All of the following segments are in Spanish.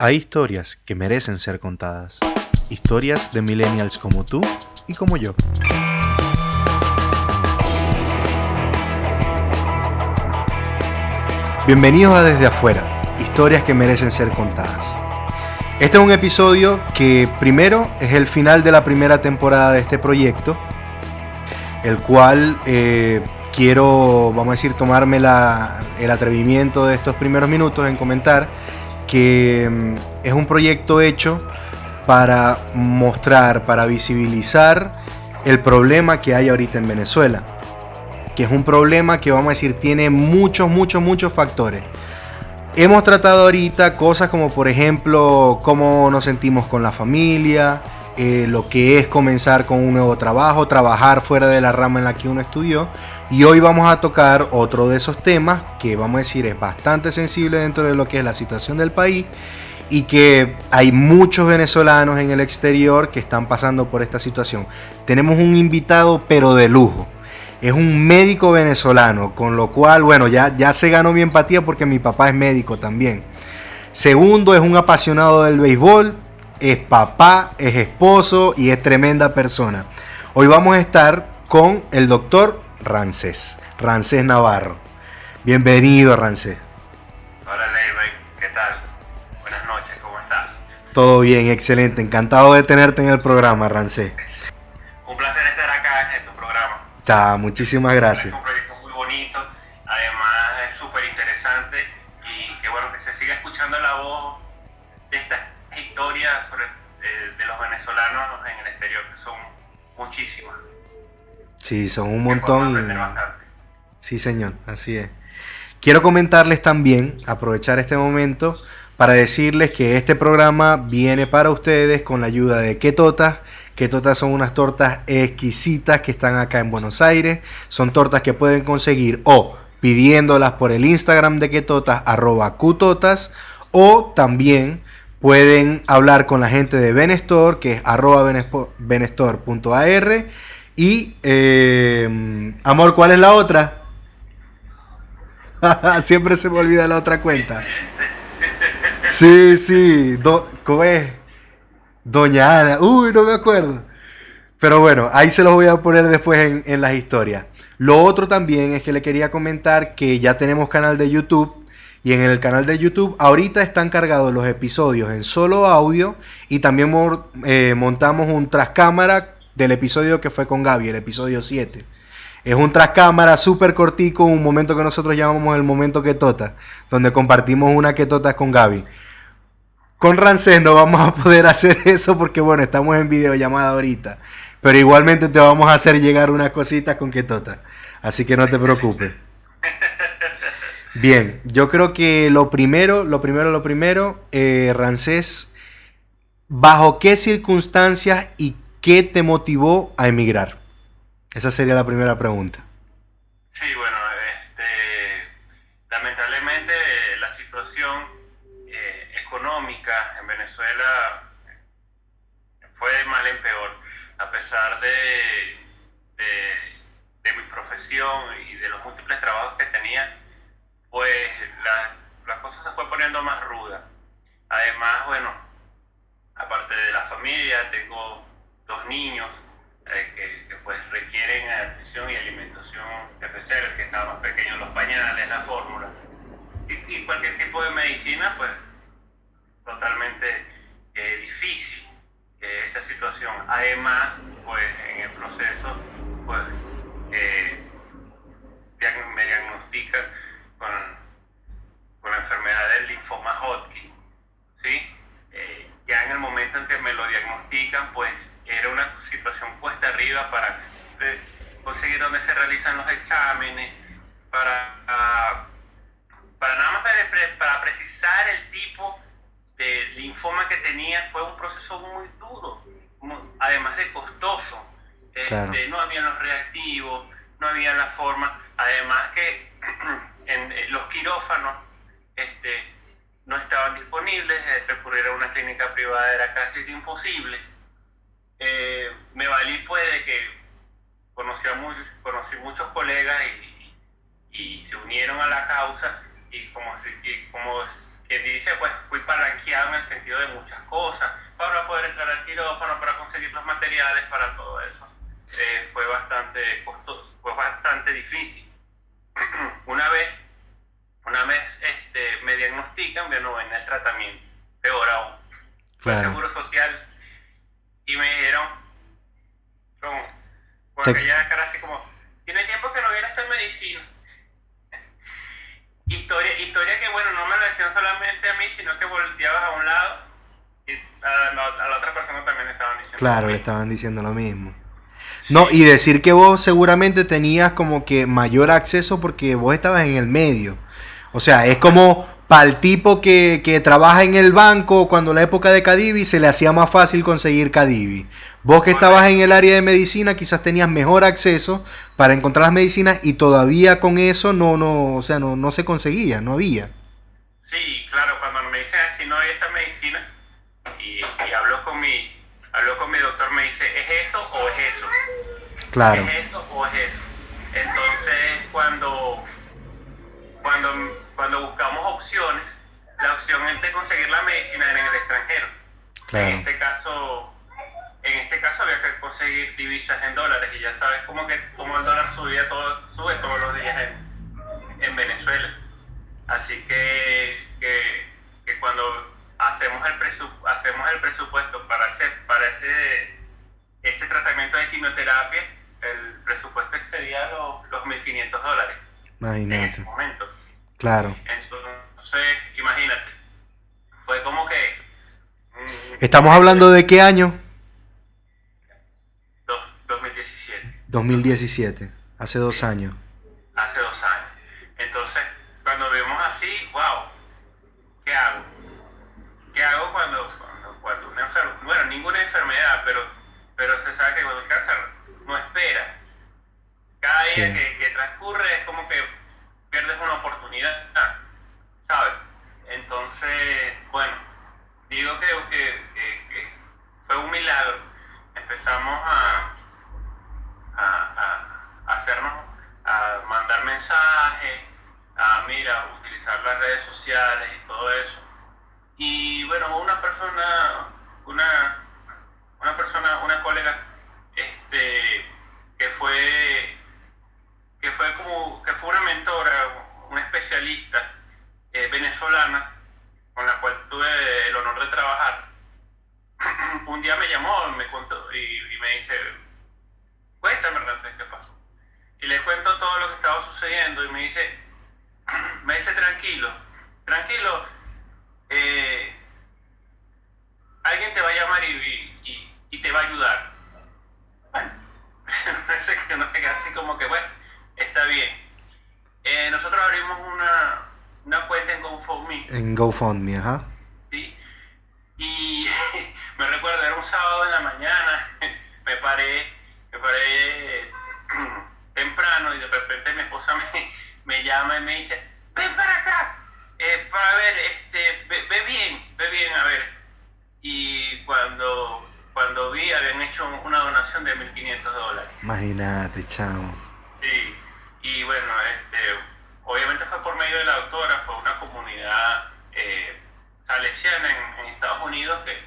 Hay historias que merecen ser contadas. Historias de millennials como tú y como yo. Bienvenidos a Desde Afuera, historias que merecen ser contadas. Este es un episodio que primero es el final de la primera temporada de este proyecto, el cual eh, quiero, vamos a decir, tomarme el atrevimiento de estos primeros minutos en comentar que mm, es un proyecto hecho para mostrar, para visibilizar el problema que hay ahorita en Venezuela. Que es un problema que vamos a decir tiene muchos, muchos, muchos factores. Hemos tratado ahorita cosas como por ejemplo cómo nos sentimos con la familia, eh, lo que es comenzar con un nuevo trabajo, trabajar fuera de la rama en la que uno estudió. Y hoy vamos a tocar otro de esos temas que vamos a decir es bastante sensible dentro de lo que es la situación del país y que hay muchos venezolanos en el exterior que están pasando por esta situación. Tenemos un invitado pero de lujo. Es un médico venezolano, con lo cual, bueno, ya, ya se ganó mi empatía porque mi papá es médico también. Segundo, es un apasionado del béisbol, es papá, es esposo y es tremenda persona. Hoy vamos a estar con el doctor Rancés, Rancés Navarro. Bienvenido, Rancés. Hola, Leibay, ¿qué tal? Buenas noches, ¿cómo estás? Todo bien, excelente. Encantado de tenerte en el programa, Rancés. Un placer estar acá en tu programa. Está, muchísimas gracias. Venezolanos en el exterior, que son muchísimas. Sí, son un montón. Sí, señor, así es. Quiero comentarles también, aprovechar este momento, para decirles que este programa viene para ustedes con la ayuda de Ketotas. Ketotas son unas tortas exquisitas que están acá en Buenos Aires. Son tortas que pueden conseguir o pidiéndolas por el Instagram de Ketotas, arroba Qtotas, o también Pueden hablar con la gente de Benestor, que es arroba benestor.ar. Y, eh, amor, ¿cuál es la otra? Siempre se me olvida la otra cuenta. Sí, sí. ¿Cómo es? Doña Ana. Uy, no me acuerdo. Pero bueno, ahí se los voy a poner después en, en las historias. Lo otro también es que le quería comentar que ya tenemos canal de YouTube y en el canal de YouTube ahorita están cargados los episodios en solo audio y también eh, montamos un tras cámara del episodio que fue con Gaby, el episodio 7. Es un tras cámara súper cortico, un momento que nosotros llamamos el momento que tota, donde compartimos una que tota con Gaby. Con Rancés no vamos a poder hacer eso porque bueno, estamos en videollamada ahorita. Pero igualmente te vamos a hacer llegar unas cositas con que tota. Así que no te preocupes. Bien, yo creo que lo primero, lo primero, lo primero, eh, Rancés, ¿bajo qué circunstancias y qué te motivó a emigrar? Esa sería la primera pregunta. Sí, bueno, este, lamentablemente la situación eh, económica en Venezuela fue de mal en peor, a pesar de mi profesión y de los múltiples trabajos que tenía pues la, la cosa se fue poniendo más ruda. Además, bueno, aparte de la familia, tengo dos niños eh, que, pues requieren atención y alimentación especial, si estaban más pequeños los pañales, la fórmula. Y, cualquier tipo de medicina, pues totalmente eh, difícil esta situación. Además, pues en el proceso, pues eh, me diagnostican con, con la enfermedad del linfoma Hodgkin. ¿sí? Eh, ya en el momento en que me lo diagnostican, pues era una situación puesta arriba para conseguir dónde se realizan los exámenes, para, para nada más para, precisar el tipo de linfoma que tenía, fue un proceso muy duro, además de costoso. Este, no había los reactivos, no había la forma, además que en eh, los quirófanos este, no estaban disponibles, eh, recurrir a una clínica privada era casi imposible. Eh, me valí pues de que conocí, a muy, conocí muchos colegas y, se unieron a la causa y como, y como quien dice, pues fui palanqueado en el sentido de muchas cosas, para poder entrar al quirófano, para conseguir los materiales, para todo eso. Fue bastante costoso, fue bastante difícil. una vez, una vez este, me diagnostican, no venía el tratamiento, peor aún. Fue el Seguro Social y me dijeron, como, con aquella cara así como, tiene tiempo que no viene esta medicina. historia, historia que, bueno, no me lo decían solamente a mí, sino que volteabas a un lado y a la, otra persona también estaban diciendo Claro, le estaban diciendo lo mismo. No, y decir que vos seguramente tenías como que mayor acceso porque vos estabas en el medio. O sea, es como para el tipo que, que, trabaja en el banco cuando la época de Cadivi se le hacía más fácil conseguir Cadivi. Vos que estabas en el área de medicina quizás tenías mejor acceso para encontrar las medicinas y todavía con eso no, no, o sea, no, no se conseguía, no había. Sí, claro, cuando me dicen si no hay esta medicina y, y hablo con mi, hablo con mi doctor me dice ¿es eso o es eso? Claro. ¿Es esto o es eso? Entonces cuando cuando cuando buscamos opciones, la opción es de conseguir la medicina en el extranjero. En este caso, en este caso había que conseguir divisas en dólares y ya sabes cómo que cómo el dólar subía todo, sube todos los días en, en Venezuela. Así que, que, cuando hacemos el, hacemos el presupuesto para, hacer, para ese, ese tratamiento de quimioterapia, el presupuesto excedía los, los 1.500 dólares en ese momento. Claro. Entonces, imagínate, fue como que... Mm, ¿Estamos hablando de qué año? 2017. 2017, hace dos años. Hace dos años. Entonces, cuando vemos así, wow, ¿qué hago? ¿Qué hago cuando, cuando, una enfermedad, bueno, ninguna enfermedad, pero, pero se sabe que cuando el cáncer no espera. Cada día que, que transcurre es como que pierdes una oportunidad, ¿sabes? Entonces, bueno, digo que, que, fue un milagro. Empezamos a, a, hacernos, a mandar mensajes, a, mira, utilizar las redes sociales y todo eso. Y bueno, una persona, una, una persona, una colega, este, que fue que fue como que fue una mentora, una especialista eh, venezolana con la cual tuve el honor de trabajar. un día me llamó me contó, y, me dice, cuéntame, Rancés, ¿qué pasó? Y le cuento todo lo que estaba sucediendo y me dice, me dice, tranquilo, tranquilo, eh, alguien te va a llamar y, y te va a ayudar. Bueno, que no así como que, bueno, Está bien. Eh, nosotros abrimos una, una cuenta en GoFundMe. En GoFundMe, ajá. Sí. Y me recuerdo, era un sábado en la mañana, me paré, me paré temprano y de repente mi esposa me, me llama y me dice, ven para acá, eh, para ver, este, ve, ve, bien, ve bien, a ver. Y cuando, cuando vi, habían hecho una donación de 1.500 dólares. Imagínate, chamo. Sí. Y bueno, este, obviamente fue por medio de la doctora, fue una comunidad eh, salesiana en, Estados Unidos que,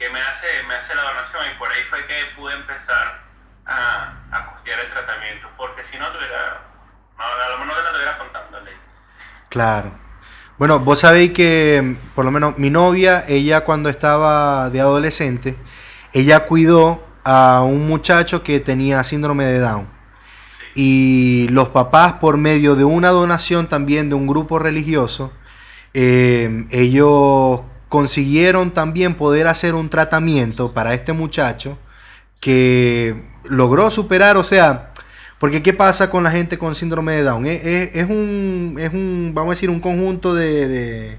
que, me, hace, me hace la donación y por ahí fue que pude empezar a, a costear el tratamiento, porque si no tuviera, no, a lo mejor no la estuviera contándole. Claro. Bueno, vos sabéis que, por lo menos mi novia, ella cuando estaba de adolescente, ella cuidó a un muchacho que tenía síndrome de Down y los papás por medio de una donación también de un grupo religioso, eh, ellos consiguieron también poder hacer un tratamiento para este muchacho que logró superar, o sea, porque ¿qué pasa con la gente con síndrome de Down? Es, un, es un, vamos a decir, un conjunto de, de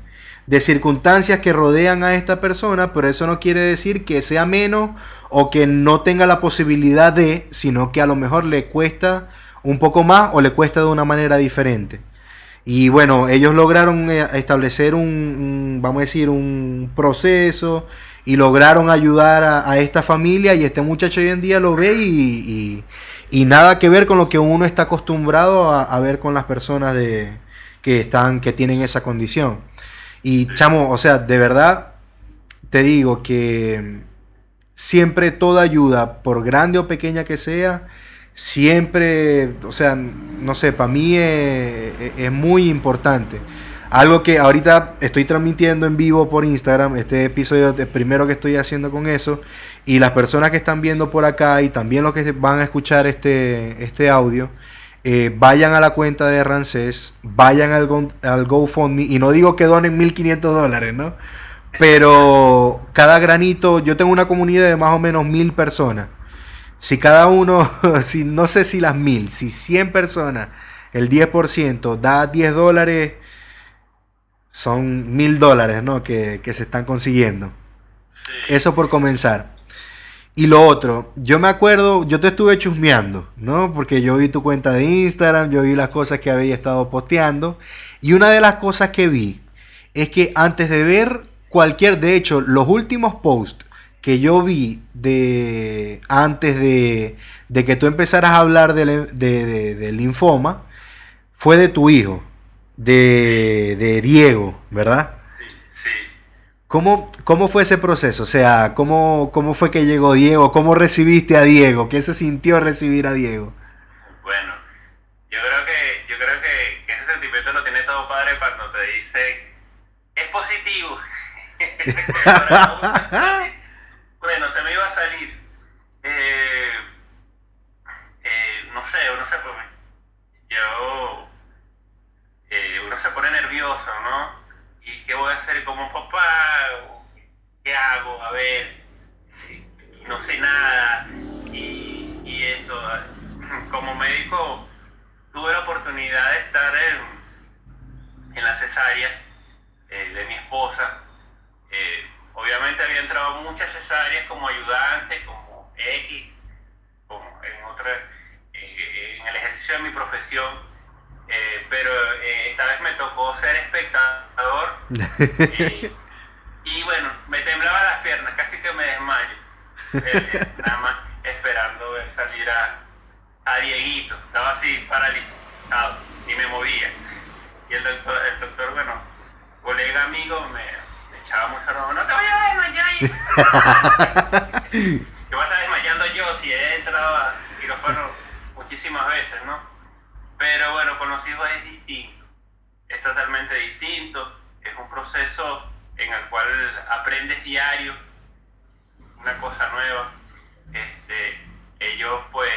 circunstancias que rodean a esta persona, pero eso no quiere decir que sea menos o que no tenga la posibilidad de, sino que a lo mejor le cuesta un poco más o le cuesta de una manera diferente. Y bueno, ellos lograron eh, establecer un, vamos a decir, un proceso y lograron ayudar a, esta familia y este muchacho hoy en día lo ve y, nada que ver con lo que uno está acostumbrado a, ver con las personas de, que, están, que tienen esa condición. Y chamo, o sea, de verdad, te digo que siempre toda ayuda, por grande o pequeña que sea, siempre, o sea, no sé, para mí es, muy importante. Algo que ahorita estoy transmitiendo en vivo por Instagram, este episodio es el primero que estoy haciendo con eso, y las personas que están viendo por acá y también los que van a escuchar este, este audio, eh, vayan a la cuenta de Rancés, vayan al, al GoFundMe, y no digo que donen 1.500 dólares, ¿no? Pero cada granito, yo tengo una comunidad de más o menos mil personas. Si cada uno, si, no sé si las mil, si 100 personas, el 10% da 10 dólares, son mil dólares, ¿no? Que, se están consiguiendo. Eso por comenzar. Y lo otro, yo me acuerdo, yo te estuve chusmeando, ¿no? Porque yo vi tu cuenta de Instagram, yo vi las cosas que había estado posteando. Y una de las cosas que vi es que antes de ver cualquier, de hecho, los últimos posts que yo vi de antes de, que tú empezaras a hablar del linfoma fue de tu hijo, de, Diego, ¿verdad? ¿Cómo, ¿Cómo, fue ese proceso? O sea, ¿cómo, ¿cómo fue que llegó Diego? ¿Cómo recibiste a Diego? ¿Qué se sintió recibir a Diego? Bueno, yo creo que, yo creo que, que ese sentimiento lo tiene todo padre cuando te dice, es positivo. bueno, se me iba a salir. Eh, eh, no sé, uno se pone, yo, eh, uno se pone nervioso, ¿no? ¿Y qué voy a hacer como papá? ¿Qué hago? A ver, no sé nada. Y, esto, como médico, tuve la oportunidad de estar en, en la cesárea de mi esposa eh, obviamente había entrado muchas cesáreas como ayudante, como X, como en otra, eh, en el ejercicio de mi profesión, eh, pero esta vez me tocó ser espectador y bueno, me temblaban las piernas, casi que me desmayo, nada más esperando ver salir a, a Dieguito, estaba así paralizado, ni me movía. Y el doctor, el doctor, bueno, colega amigo, me, echaba mucho no te vayas a desmayar. que voy a estar desmayando yo si he entrado a quirófano muchísimas veces, ¿no? Pero bueno, con los hijos es distinto, es totalmente distinto, es un proceso en el cual aprendes diario una cosa nueva. Este, ellos pues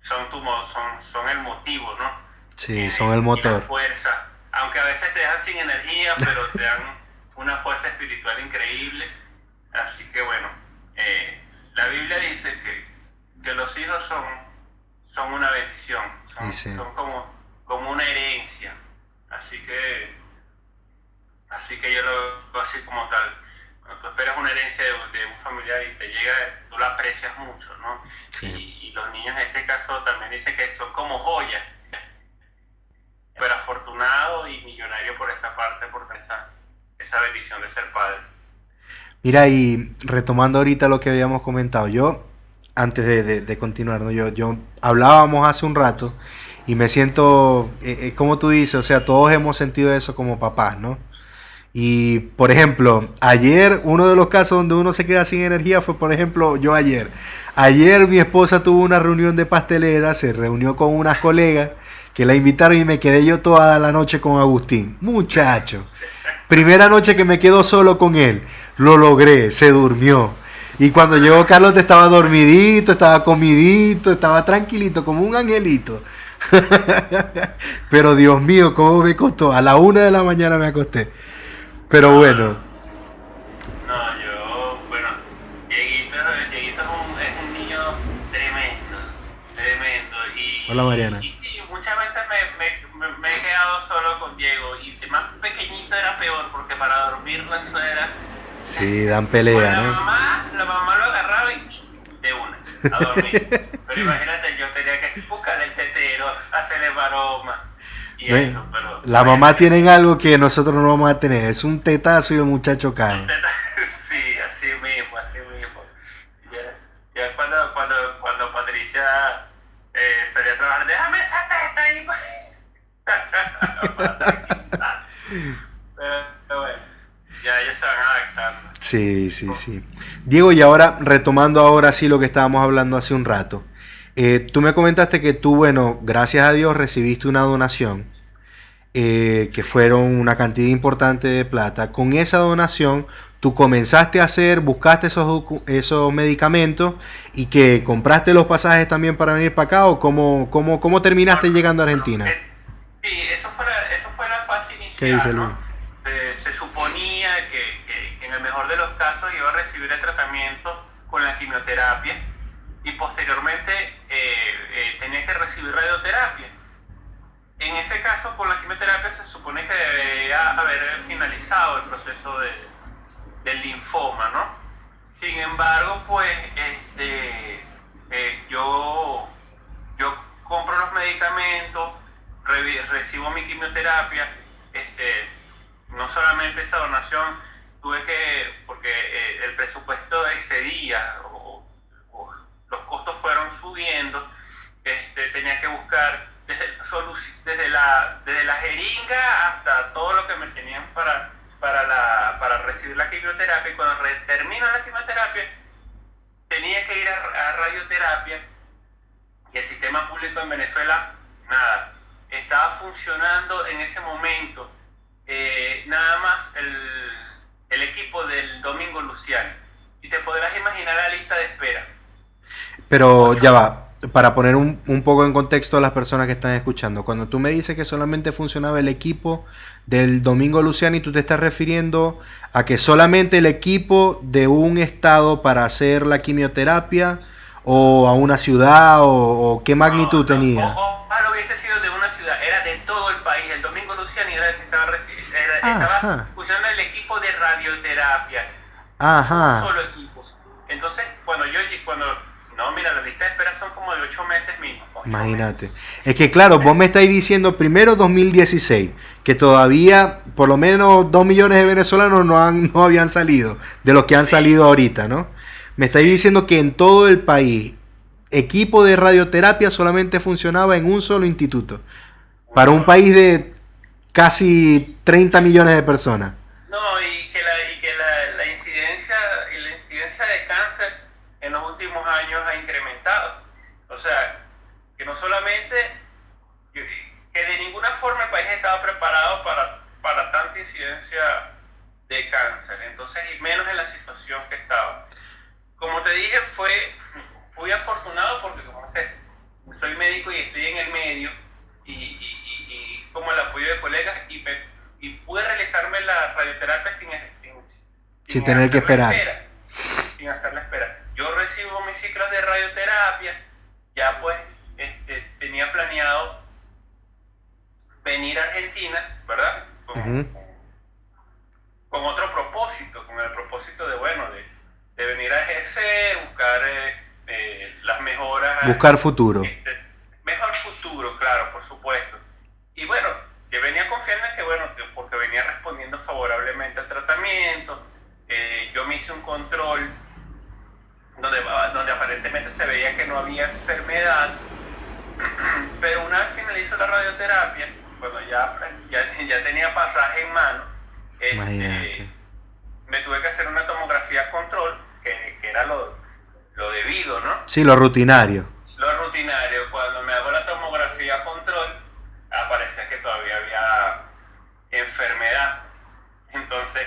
son, tu, son, son el motivo, ¿no? Sí, son el motor. fuerza. Aunque a veces te dejan sin energía, pero te dan una fuerza espiritual increíble. Así que bueno, eh, la Biblia dice que, los hijos son, son una bendición, son, como, como una herencia. Así que, así que yo lo veo así como tal. Cuando tú esperas una herencia de, un familiar y te llega, tú la aprecias mucho, ¿no? Y, los niños en este caso también dicen que son como joyas. Pero afortunado y millonario por esa parte, por esa, esa bendición de ser padre. Mira, y retomando ahorita lo que habíamos comentado, yo, antes de, continuar, ¿no? yo, yo hablábamos hace un rato y me siento, eh, eh, como tú dices, o sea, todos hemos sentido eso como papás, ¿no? Y, por ejemplo, ayer, uno de los casos donde uno se queda sin energía fue, por ejemplo, yo ayer. Ayer mi esposa tuvo una reunión de pastelera, se reunió con unas colegas que la invitaron y me quedé yo toda la noche con Agustín. Muchacho. Primera noche que me quedo solo con él. Lo logré, se durmió. Y cuando llegó Carlos estaba dormidito, estaba comidito, estaba tranquilito, como un angelito. Pero Dios mío, ¿cómo me costó? A la una de la mañana me acosté. Pero bueno. No, yo, bueno, Dieguito, Dieguito es, un, es un niño tremendo, tremendo. Y, Hola Mariana. Y, sí, muchas veces me, me, me he quedado solo con Diego y más pequeñito era peor porque para dormir no eso era... Sí, dan pelea, ¿no? La mamá, la mamá lo agarraba y de una, a dormir. pero imagínate, yo tenía que buscar el tetero, hacerle baroma. Y eso, pero, la mamá tiene algo que nosotros no vamos a tener, es un tetazo y el muchacho cae. Sí, así mismo, así mismo. Ya, ya cuando, cuando, cuando Patricia eh, salía a trabajar, déjame esa teta ahí. ya ellos se van adaptando. Sí, sí, sí. Diego, y ahora retomando ahora sí lo que estábamos hablando hace un rato. Eh, tú me comentaste que tú, bueno, gracias a Dios recibiste una donación, eh, que fueron una cantidad importante de plata. Con esa donación, tú comenzaste a hacer, buscaste esos, esos medicamentos y que compraste los pasajes también para venir para acá o cómo, cómo, cómo terminaste llegando a Argentina. Eh, sí, eso fue la, eso fue la fase inicial. Se, suponía que, en el mejor de los casos iba a recibir el con la quimioterapia y posteriormente eh, eh, tenía que recibir radioterapia. En ese caso, con la quimioterapia se supone que debería haber finalizado el proceso de, del linfoma, ¿no? Sin embargo, pues este, eh, yo, yo compro los medicamentos, recibo mi quimioterapia, este, no solamente esa donación, tuve que, porque eh, el presupuesto excedía, o, los costos fueron subiendo, este, tenía que buscar desde, la, desde la jeringa hasta todo lo que me tenían para para, la, para recibir la quimioterapia. Y cuando termino la quimioterapia tenía que ir a, radioterapia y el sistema público en Venezuela, nada, estaba funcionando en ese momento. Eh, nada más el, el equipo del Domingo Luciano y te podrás imaginar la lista de espera. Pero ya va, para poner un, un, poco en contexto a las personas que están escuchando, cuando tú me dices que solamente funcionaba el equipo del Domingo Luciani, tú te estás refiriendo a que solamente el equipo de un estado para hacer la quimioterapia o a una ciudad o, qué magnitud tenía. No, hubiese sido de una ciudad, era de todo el país. El Domingo Luciani era el que estaba, estaba radioterapia. Ajá. Un solo equipo. Entonces, cuando yo cuando no, mira, la lista de espera son como de 8 meses mismo. Imagínate. Es que claro, vos me estáis diciendo primero 2016, que todavía por lo menos 2 millones de venezolanos no, han, no habían salido, de los que han salido ahorita, ¿no? Me estáis diciendo que en todo el país, equipo de radioterapia solamente funcionaba en un solo instituto, para un país de casi 30 millones de personas. No, y que la, y que la, la incidencia, y la incidencia de cáncer en los últimos años ha incrementado. O sea, que no solamente, que de ninguna forma el país estaba preparado para, para tanta incidencia de cáncer, entonces, y menos en la situación que estaba. Como te dije, fue, fui afortunado porque, como sé, soy médico y estoy en el medio, y, y, como el apoyo de colegas, y, y pude realizarme la radioterapia sin, sin, sin, tener que esperar. sin hacer la espera yo recibo mis ciclos de radioterapia, ya pues este, tenía planeado venir a Argentina, ¿verdad? Con, otro propósito, con el propósito de, bueno, de, venir a ejercer, buscar eh, eh, las mejoras. Buscar futuro. Este, mejor futuro, claro, por supuesto. Y bueno, que venía confiando en que, bueno, porque venía respondiendo favorablemente al tratamiento, eh, yo me hice un control donde, donde se veía que no había enfermedad, pero una vez finalizó la radioterapia, cuando ya, ya, tenía pasaje en mano, este, me tuve que hacer una tomografía control, que, que era lo, lo, debido, ¿no? Sí, lo rutinario. Lo rutinario, cuando me hago la tomografía control, aparecía que todavía había enfermedad. Entonces,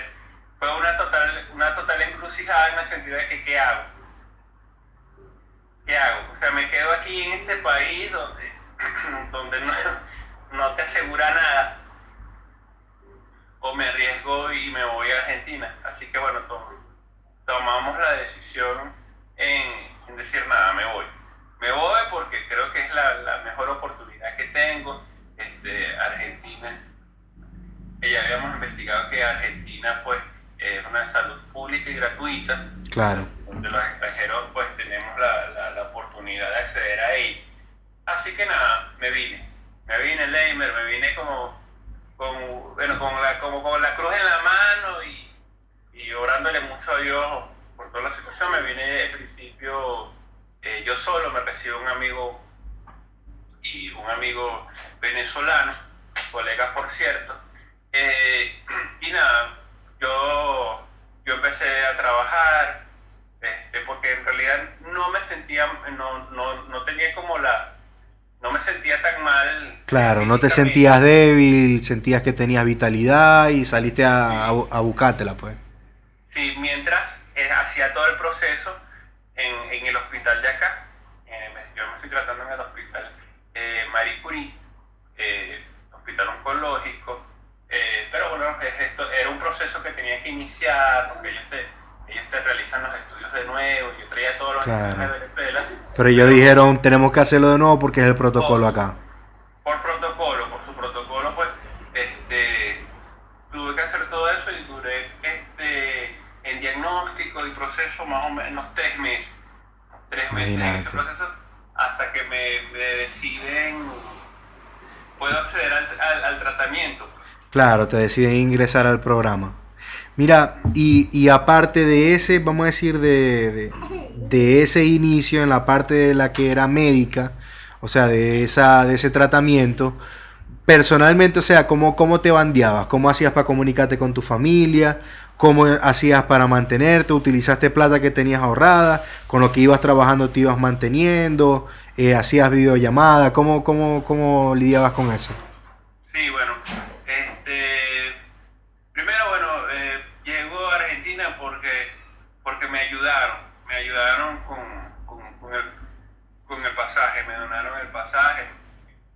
fue una total, una total encrucijada en el sentido de que, ¿qué hago? ¿Qué hago? O sea, me quedo aquí en este país donde, donde no, te asegura nada. O me arriesgo y me voy a Argentina. Así que bueno, tomamos la decisión en, decir nada, me voy. Me voy porque creo que es la, mejor oportunidad que tengo. Este, Argentina, ya habíamos investigado que Argentina pues es una salud pública y gratuita. Claro. Donde los extranjeros pues tenemos la, la, oportunidad de acceder a. Así que nada, me vine. Me vine Leimer, me vine como, como, bueno, con la, como con la cruz en la mano y, y orándole mucho a Dios por toda la situación. Me vine al principio eh, yo solo, me recibió un amigo y un amigo venezolano, colega por cierto. Eh, y nada, yo yo empecé a trabajar, este, porque en realidad no me sentía, no, no, no tenía como la, no me sentía tan mal. Claro, no te sentías débil, sentías que tenías vitalidad y saliste a, a, buscártela, pues. Sí, mientras eh, hacía todo el proceso en, en, el hospital de acá, eh, yo me estoy tratando en el hospital eh, Marie Curie, eh, hospital oncológico, pero bueno, esto era un proceso que tenía que iniciar, porque ellos te, ellos te realizan los estudios de nuevo, yo traía todos los estudios de Venezuela. Pero ellos dijeron, tenemos que hacerlo de nuevo porque es el protocolo acá. Por protocolo, por su protocolo, pues, este, tuve que hacer todo eso y duré este, en diagnóstico y proceso más o menos tres meses. Tres meses en ese proceso hasta que me, deciden, puedo acceder al tratamiento. Claro, te deciden ingresar al programa. Mira, y, aparte de ese, vamos a decir, de, ese inicio en la parte de la que era médica, o sea, de, esa, de ese tratamiento, personalmente, o sea, ¿cómo, ¿cómo te bandeabas? ¿Cómo hacías para comunicarte con tu familia? ¿Cómo hacías para mantenerte? ¿Utilizaste plata que tenías ahorrada? ¿Con lo que ibas trabajando te ibas manteniendo? Eh, ¿Hacías videollamadas? ¿Cómo, cómo, ¿Cómo lidiabas con eso? Sí, bueno, me ayudaron, me ayudaron con, con, el, pasaje, me donaron el pasaje,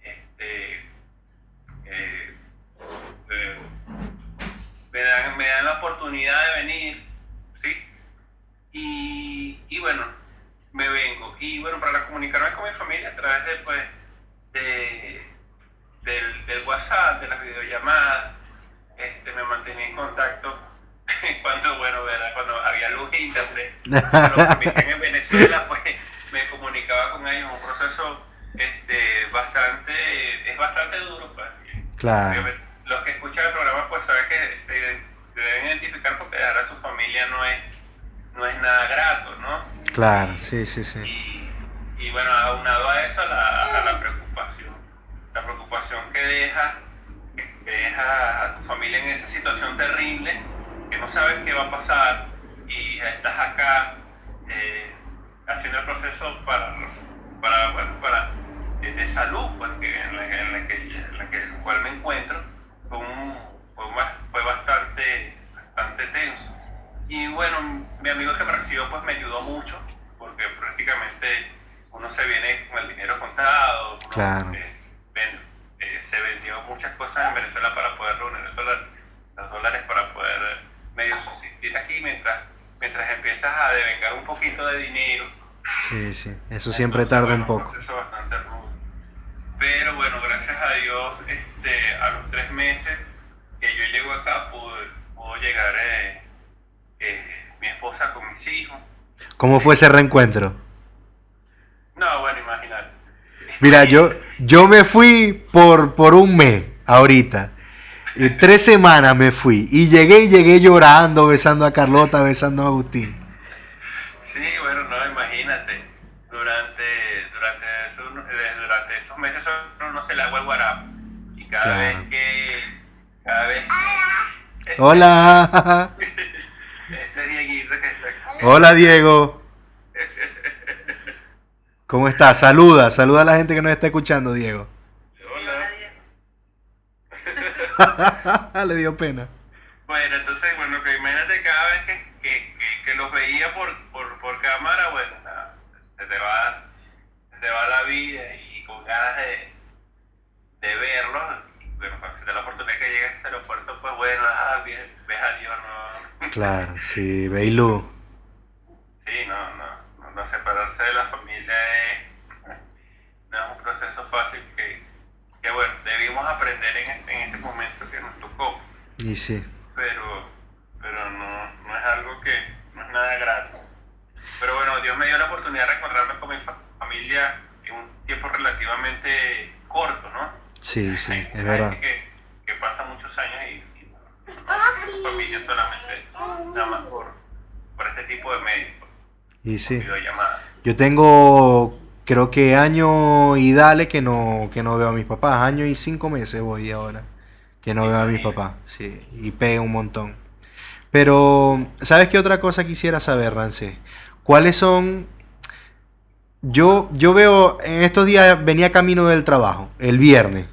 este, eh, eh, me, dan, me dan la oportunidad de venir, ¿sí? Y, y bueno, me vengo. Y bueno, para comunicarme con mi familia a través de, pues, de, del, del WhatsApp, de las videollamadas, este, me mantenía en contacto cuando, bueno, cuando había luz e internet, en Venezuela, pues me comunicaba con ellos, un proceso este, bastante, es bastante duro. Pues. Claro. Los que escuchan el programa pues saben que se deben identificar porque dejar a su familia no es, no es nada grato, ¿no? Claro, sí, sí, sí. Y, bueno, aunado a eso, la, a la preocupación, la preocupación que deja, que deja a tu familia en esa situación terrible no sabes qué va a pasar y estás acá eh, haciendo el proceso para, para, bueno, para eh, de, salud, pues, en, la, que, el cual me encuentro, fue, fue, bastante, bastante tenso. Y bueno, mi amigo que me recibió pues me ayudó mucho, porque prácticamente uno se viene con el dinero contado, claro. Eh, se vendió muchas cosas en Venezuela para poder reunir los dólares para poder medio subsistir aquí mientras, mientras empiezas a devengar un poquito de dinero. Sí, sí, eso siempre tarda un poco. Un bastante Pero bueno, gracias a Dios, este, a los tres meses que yo llego acá, pudo, llegar eh, eh, mi esposa con mis hijos. ¿Cómo fue ese reencuentro? No, bueno, imagínate. Mira, yo, yo me fui por, por un mes ahorita. Y tres semanas me fui. Y llegué y llegué llorando, besando a Carlota, besando a Agustín. Sí, bueno, no, imagínate. Durante, durante, esos, eh, durante esos meses no se le agua el guarapo. Y cada vez que. Cada vez que. Hola. Este Dieguito que está Hola, Diego. ¿Cómo estás? Saluda, saluda a la gente que nos está escuchando, Diego. Le dio pena. Bueno, entonces, bueno, que imagínate cada vez que, que, los veía por, por, por cámara, bueno, se, te va, se te va la vida y con ganas de, de verlos. bueno, cuando se te da la oportunidad que llegues al aeropuerto, pues bueno, ah, ves, a Dios, ¿no? Claro, sí, veis Sí, no, no, no, no separarse de la familia es, no es un proceso fácil que que bueno, debimos aprender en este, en este momento que nos tocó. Y sí. Pero, pero no, no es algo que, no es nada grato. Pero bueno, Dios me dio la oportunidad de reencontrarme con mi familia en un tiempo relativamente corto, ¿no? Sí, sí, es verdad. Que, que pasa muchos años y, y no, familia solamente nada más por, por este tipo de medios. Y sí. Yo tengo creo que año y dale que no, que no veo a mis papás. Año y cinco meses voy ahora que no veo a mis papás. Sí, y pega un montón. Pero, ¿sabes qué otra cosa quisiera saber, Rance? ¿Cuáles son... Yo, yo veo, en estos días venía camino del trabajo, el viernes,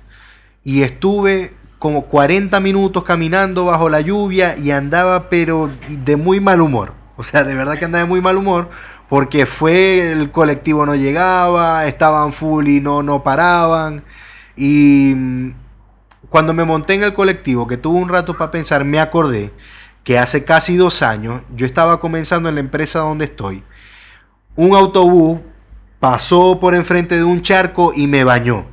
y estuve como 40 minutos caminando bajo la lluvia y andaba pero de muy mal humor. O sea, de verdad que andaba de muy mal humor porque fue el colectivo no llegaba, estaban full y no, no paraban. Y cuando me monté en el colectivo, que tuve un rato para pensar, me acordé que hace casi dos años yo estaba comenzando en la empresa donde estoy. Un autobús pasó por enfrente de un charco y me bañó.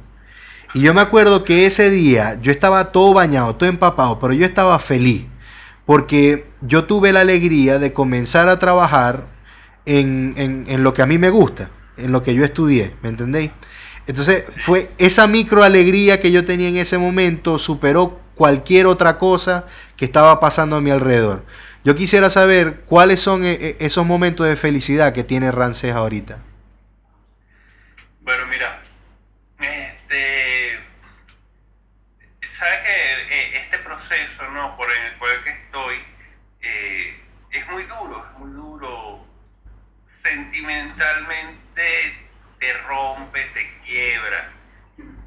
Y yo me acuerdo que ese día yo estaba todo bañado, todo empapado, pero yo estaba feliz. Porque yo tuve la alegría de comenzar a trabajar en, en lo que a mí me gusta, en lo que yo estudié, ¿me entendéis? Entonces fue esa micro alegría que yo tenía en ese momento, superó cualquier otra cosa que estaba pasando a mi alrededor. Yo quisiera saber cuáles son eh, eh, esos momentos de felicidad que tiene Rancés ahorita. Bueno, mira, este, sabes que eh, este proceso, ¿no? Por el cual que estoy, es muy duro, es muy duro sentimentalmente te rompe, te quiebra.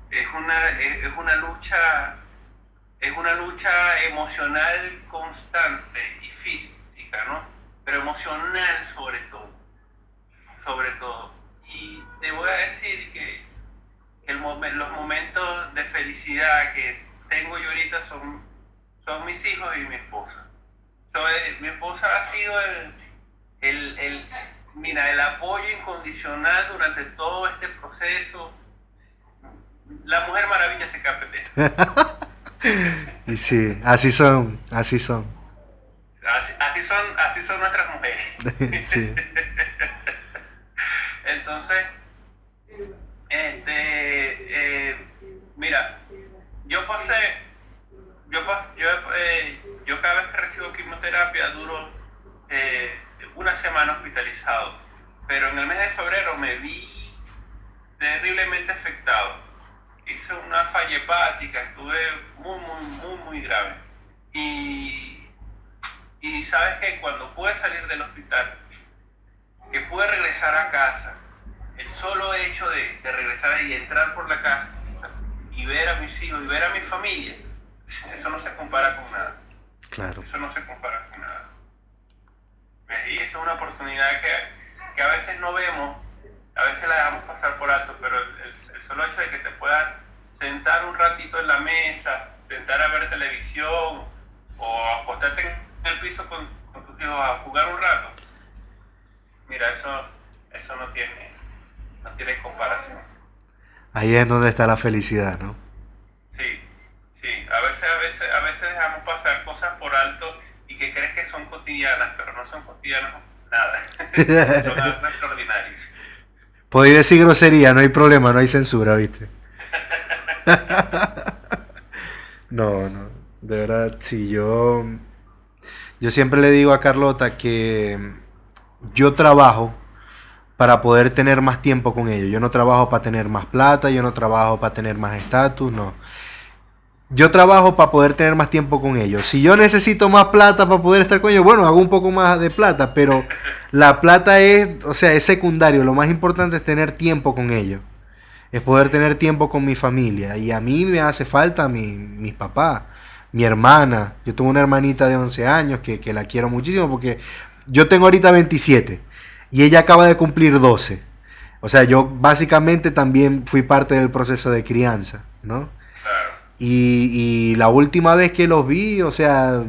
Es una, es, una lucha es una lucha emocional constante y física, ¿no? Pero emocional sobre todo, sobre todo. Y te voy a decir que, el los momentos de felicidad que tengo yo ahorita son, son mis hijos y mi esposa. mi esposa ha sido el, mira, el apoyo incondicional durante todo este proceso. La Mujer Maravilla se capete. y sí, así son, así son. Así, son, así son nuestras mujeres. sí. Entonces, este, eh, mira, yo pasé, yo pasé, yo, eh, yo cada vez que recibo quimioterapia duro eh, una semana hospitalizado, pero en el mes de febrero me vi terriblemente afectado hice una falla hepática, estuve muy, muy, muy, muy grave. Y, y sabes que cuando pude salir del hospital, que pude regresar a casa, el solo hecho de, de regresar y entrar por la casa y ver a mis hijos y ver a mi familia, eso no se compara con nada. Claro. Eso no se compara con nada. Y esa es una oportunidad que, que a veces no vemos, a veces la dejamos pasar por alto, pero el, el solo hecho de que te puedan sentar un ratito en la mesa, sentar a ver televisión o acostarte en el piso con, tus hijos a jugar un rato, mira, eso, eso no tiene, no tiene comparación. Ahí es donde está la felicidad, ¿no? Sí, sí. A veces, a veces, a veces dejamos pasar cosas por alto que crees que son cotidianas, pero no son cotidianas nada. son extraordinarias. Podéis decir grosería, no hay problema, no hay censura, ¿viste? no, no, de verdad, si yo, yo siempre le digo a Carlota que yo trabajo para poder tener más tiempo con ellos. Yo no trabajo para tener más plata, yo no trabajo para tener más estatus, no. Yo trabajo para poder tener más tiempo con ellos. Si yo necesito más plata para poder estar con ellos, bueno, hago un poco más de plata, pero la plata es, o sea, es secundario. Lo más importante es tener tiempo con ellos es poder tener tiempo con mi familia. Y a mí me hace falta mi, mis papás, mi hermana. Yo tengo una hermanita de 11 años que, que, la quiero muchísimo porque yo tengo ahorita 27 y ella acaba de cumplir 12. O sea, yo básicamente también fui parte del proceso de crianza, ¿no? Y, y la última vez que los vi, o sea,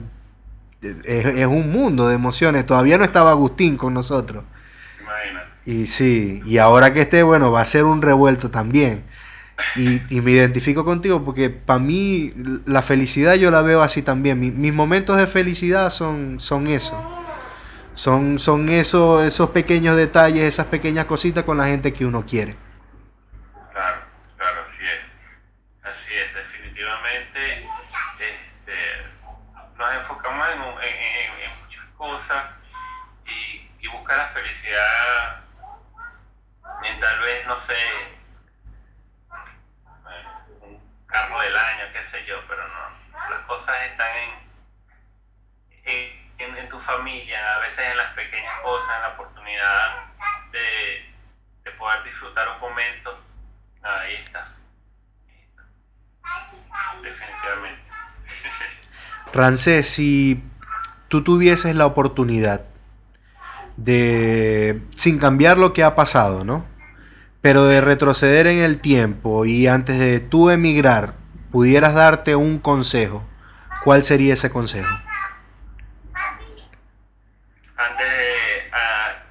es, es un mundo de emociones. Todavía no estaba Agustín con nosotros. Y sí, y ahora que esté, bueno, va a ser un revuelto también. Y, me identifico contigo porque para mí la felicidad yo la veo así también. mis momentos de felicidad son, son eso. Son, son eso, esos pequeños detalles, esas pequeñas cositas con la gente que uno quiere. Claro, claro, así es. Así es, definitivamente este, nos enfocamos en, muchas cosas la felicidad tal vez, no sé, un carro del año, qué sé yo, pero no, las cosas están en, en, familia, a veces en las pequeñas cosas, en la oportunidad de, de poder disfrutar un momento, ahí está. Definitivamente. Rancés, si tú tuvieses la oportunidad de, sin cambiar lo que ha pasado, ¿no? Pero de retroceder en el tiempo y antes de tú emigrar, pudieras darte un consejo, ¿cuál sería ese consejo? Antes de,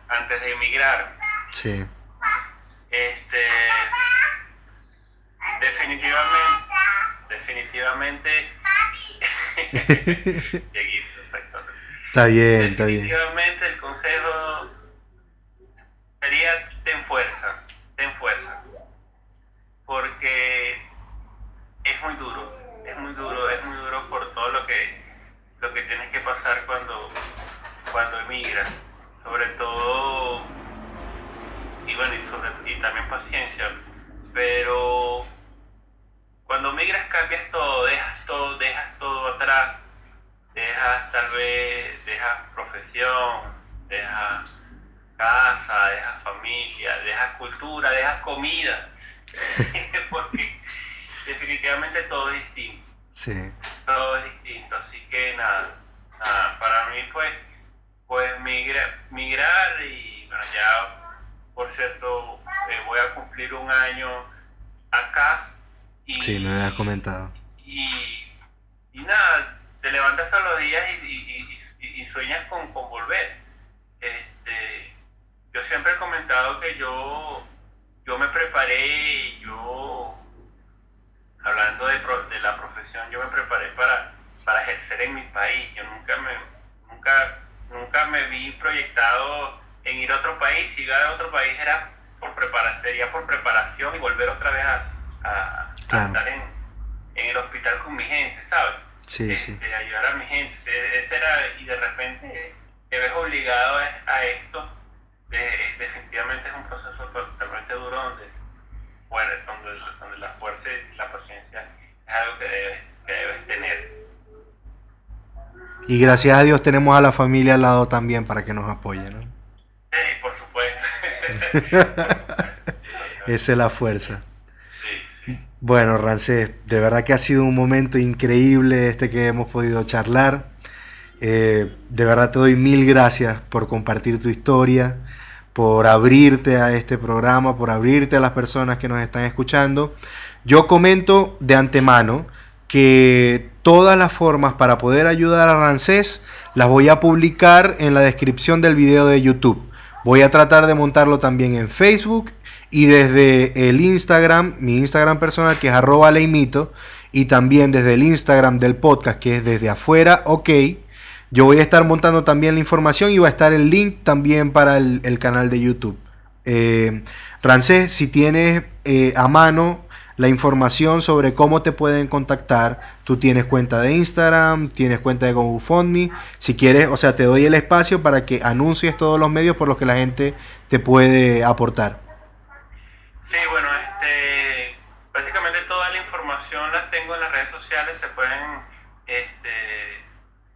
antes de emigrar. Sí. Este, definitivamente, definitivamente. está bien, está bien. Definitivamente el consejo sería ten fuerza, ten fuerza. Porque es muy duro, es muy duro, es muy duro por todo lo que lo que tienes que pasar cuando cuando emigras, sobre todo y bueno y, sobre, y también paciencia, pero cuando migras cambias todo, dejas todo, dejas todo atrás, dejas tal vez, dejas profesión, dejas casa, dejas familia, dejas cultura, dejas comida, porque definitivamente todo es distinto. Sí. Todo es distinto, así que nada, nada para mí pues, pues migrar y bueno, ya, por cierto, eh, voy a cumplir un año acá. Y, sí, me habías comentado. Y, y nada, te levantas todos los días y, y sueñas con, con volver. Este, yo siempre he comentado que yo, yo me preparé, yo hablando de, de, la profesión, yo me preparé para, para ejercer en mi país. Yo nunca me, nunca, nunca me vi proyectado en ir a otro país. Si iba a otro país era por preparar, sería por preparación y volver otra vez a, a, estar en, en, el hospital con mi gente, ¿sabes? Sí, sí. Ayudar a mi gente. Ese era, y de repente te ves obligado a, a esto. De, definitivamente es un proceso totalmente duro donde donde, la fuerza y la paciencia es algo que debes, tener. Y gracias a Dios tenemos a la familia al lado también para que nos apoye, ¿no? Sí, por supuesto. Esa es la fuerza. Bueno, Rancés, de verdad que ha sido un momento increíble este que hemos podido charlar. Eh, de verdad te doy mil gracias por compartir tu historia por abrirte a este programa, por abrirte a las personas que nos están escuchando. Yo comento de antemano que todas las formas para poder ayudar a Rancés las voy a publicar en la descripción del video de YouTube. Voy a tratar de montarlo también en Facebook y desde el Instagram, mi Instagram personal que es arroba leimito, y también desde el Instagram del podcast que es desde afuera, ok. Yo voy a estar montando también la información y va a estar el link también para el, canal de YouTube. Eh, Rancés, si tienes eh, a mano la información sobre cómo te pueden contactar, tú tienes cuenta de Instagram, tienes cuenta de GoFundMe, si quieres, o sea, te doy el espacio para que anuncies todos los medios por los que la gente te puede aportar. Sí, bueno, este, básicamente toda la información la tengo en las redes sociales, se pueden este,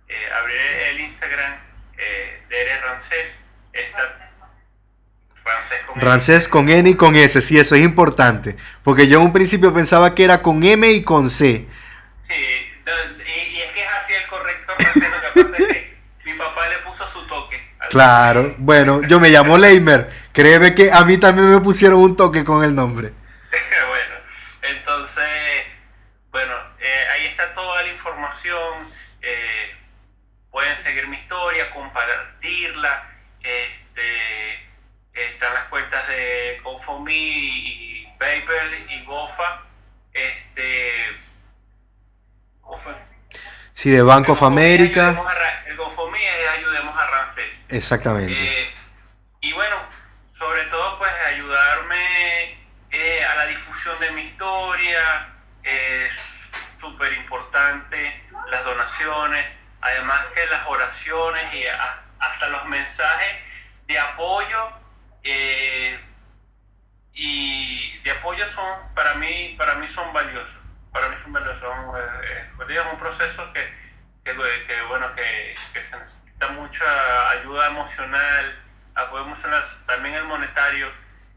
eh, abrir el Instagram eh, de Rancés. Rancés con, N y con S, sí, eso es importante. Porque yo en un principio pensaba que era con M y con C. Sí, y, es que es así el correcto Rancés, lo que que mi papá le puso su toque. Claro, bueno, yo me llamo Leimer. Créeme que a mí también me pusieron un toque con el nombre. bueno, entonces, bueno, eh, ahí está toda la información. Eh, pueden seguir mi historia, compartirla. Este, están las cuentas de GoFundMe y PayPal y Gofa. Este, Sí, de Bank of America. El GoFundMe es Ayudemos a Ramsés. Exactamente. Eh, y bueno, sobre todo pues ayudarme eh, a la difusión de mi historia. Es súper importante las donaciones además que las oraciones y hasta los mensajes de apoyo eh, y de apoyo son para mí para mí son valiosos para mí son valiosos es un proceso que, bueno que, se necesita mucha ayuda emocional, apoyo emocional, también el monetario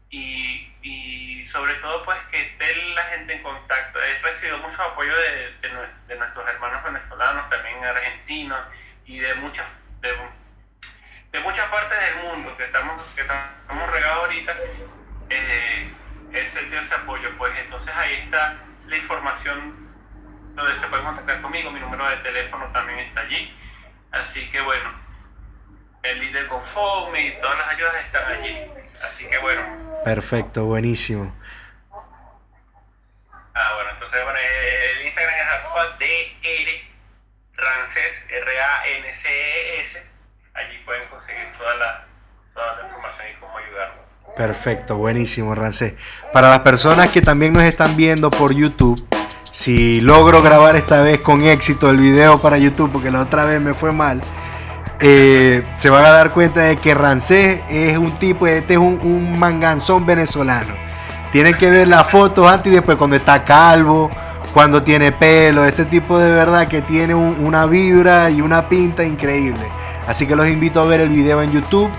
y, sobre todo pues que esté la gente en contacto. He recibido mucho apoyo de, nuestros hermanos venezolanos, también argentinos y de muchas de, muchas partes del mundo que estamos, que estamos regados ahorita. Eh, he sentido ese apoyo, pues entonces ahí está la información donde se puede contactar conmigo, mi número de teléfono también está allí. Así que bueno, el líder conforme y todas las ayudas están allí. Así que bueno. Perfecto, buenísimo. Ah, bueno, entonces bueno, el Instagram es arroba DR Rances, R-A-N-C-E-S. Allí pueden conseguir toda la, toda la información y cómo ayudarnos. Perfecto, buenísimo, Rancés. Para las personas que también nos están viendo por YouTube, si logro grabar esta vez con éxito el video para YouTube, porque la otra vez me fue mal, eh, se van a dar cuenta de que Rancés es un tipo, este es un, manganzón venezolano. Tienen que ver las fotos antes y después cuando está calvo, cuando tiene pelo, este tipo de verdad que tiene una vibra y una pinta increíble. Así que los invito a ver el video en YouTube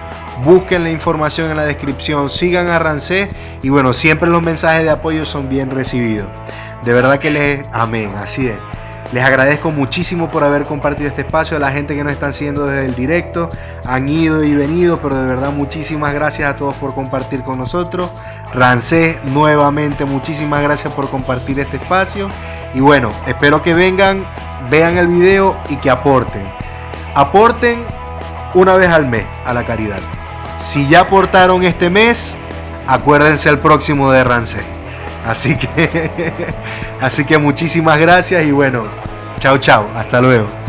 busquen la información en la descripción, sigan a Rancé y bueno, siempre los mensajes de apoyo son bien recibidos. De verdad que les, amén, así es. Les agradezco muchísimo por haber compartido este espacio, a la gente que nos están siguiendo desde el directo, han ido y venido, pero de verdad muchísimas gracias a todos por compartir con nosotros. Rancé, nuevamente muchísimas gracias por compartir este espacio. Y bueno, espero que vengan, vean el video y que aporten. Aporten una vez al mes a la caridad. Si ya aportaron este mes, acuérdense el próximo de Rancé. Así que, así que muchísimas gracias y bueno, chao chao, hasta luego.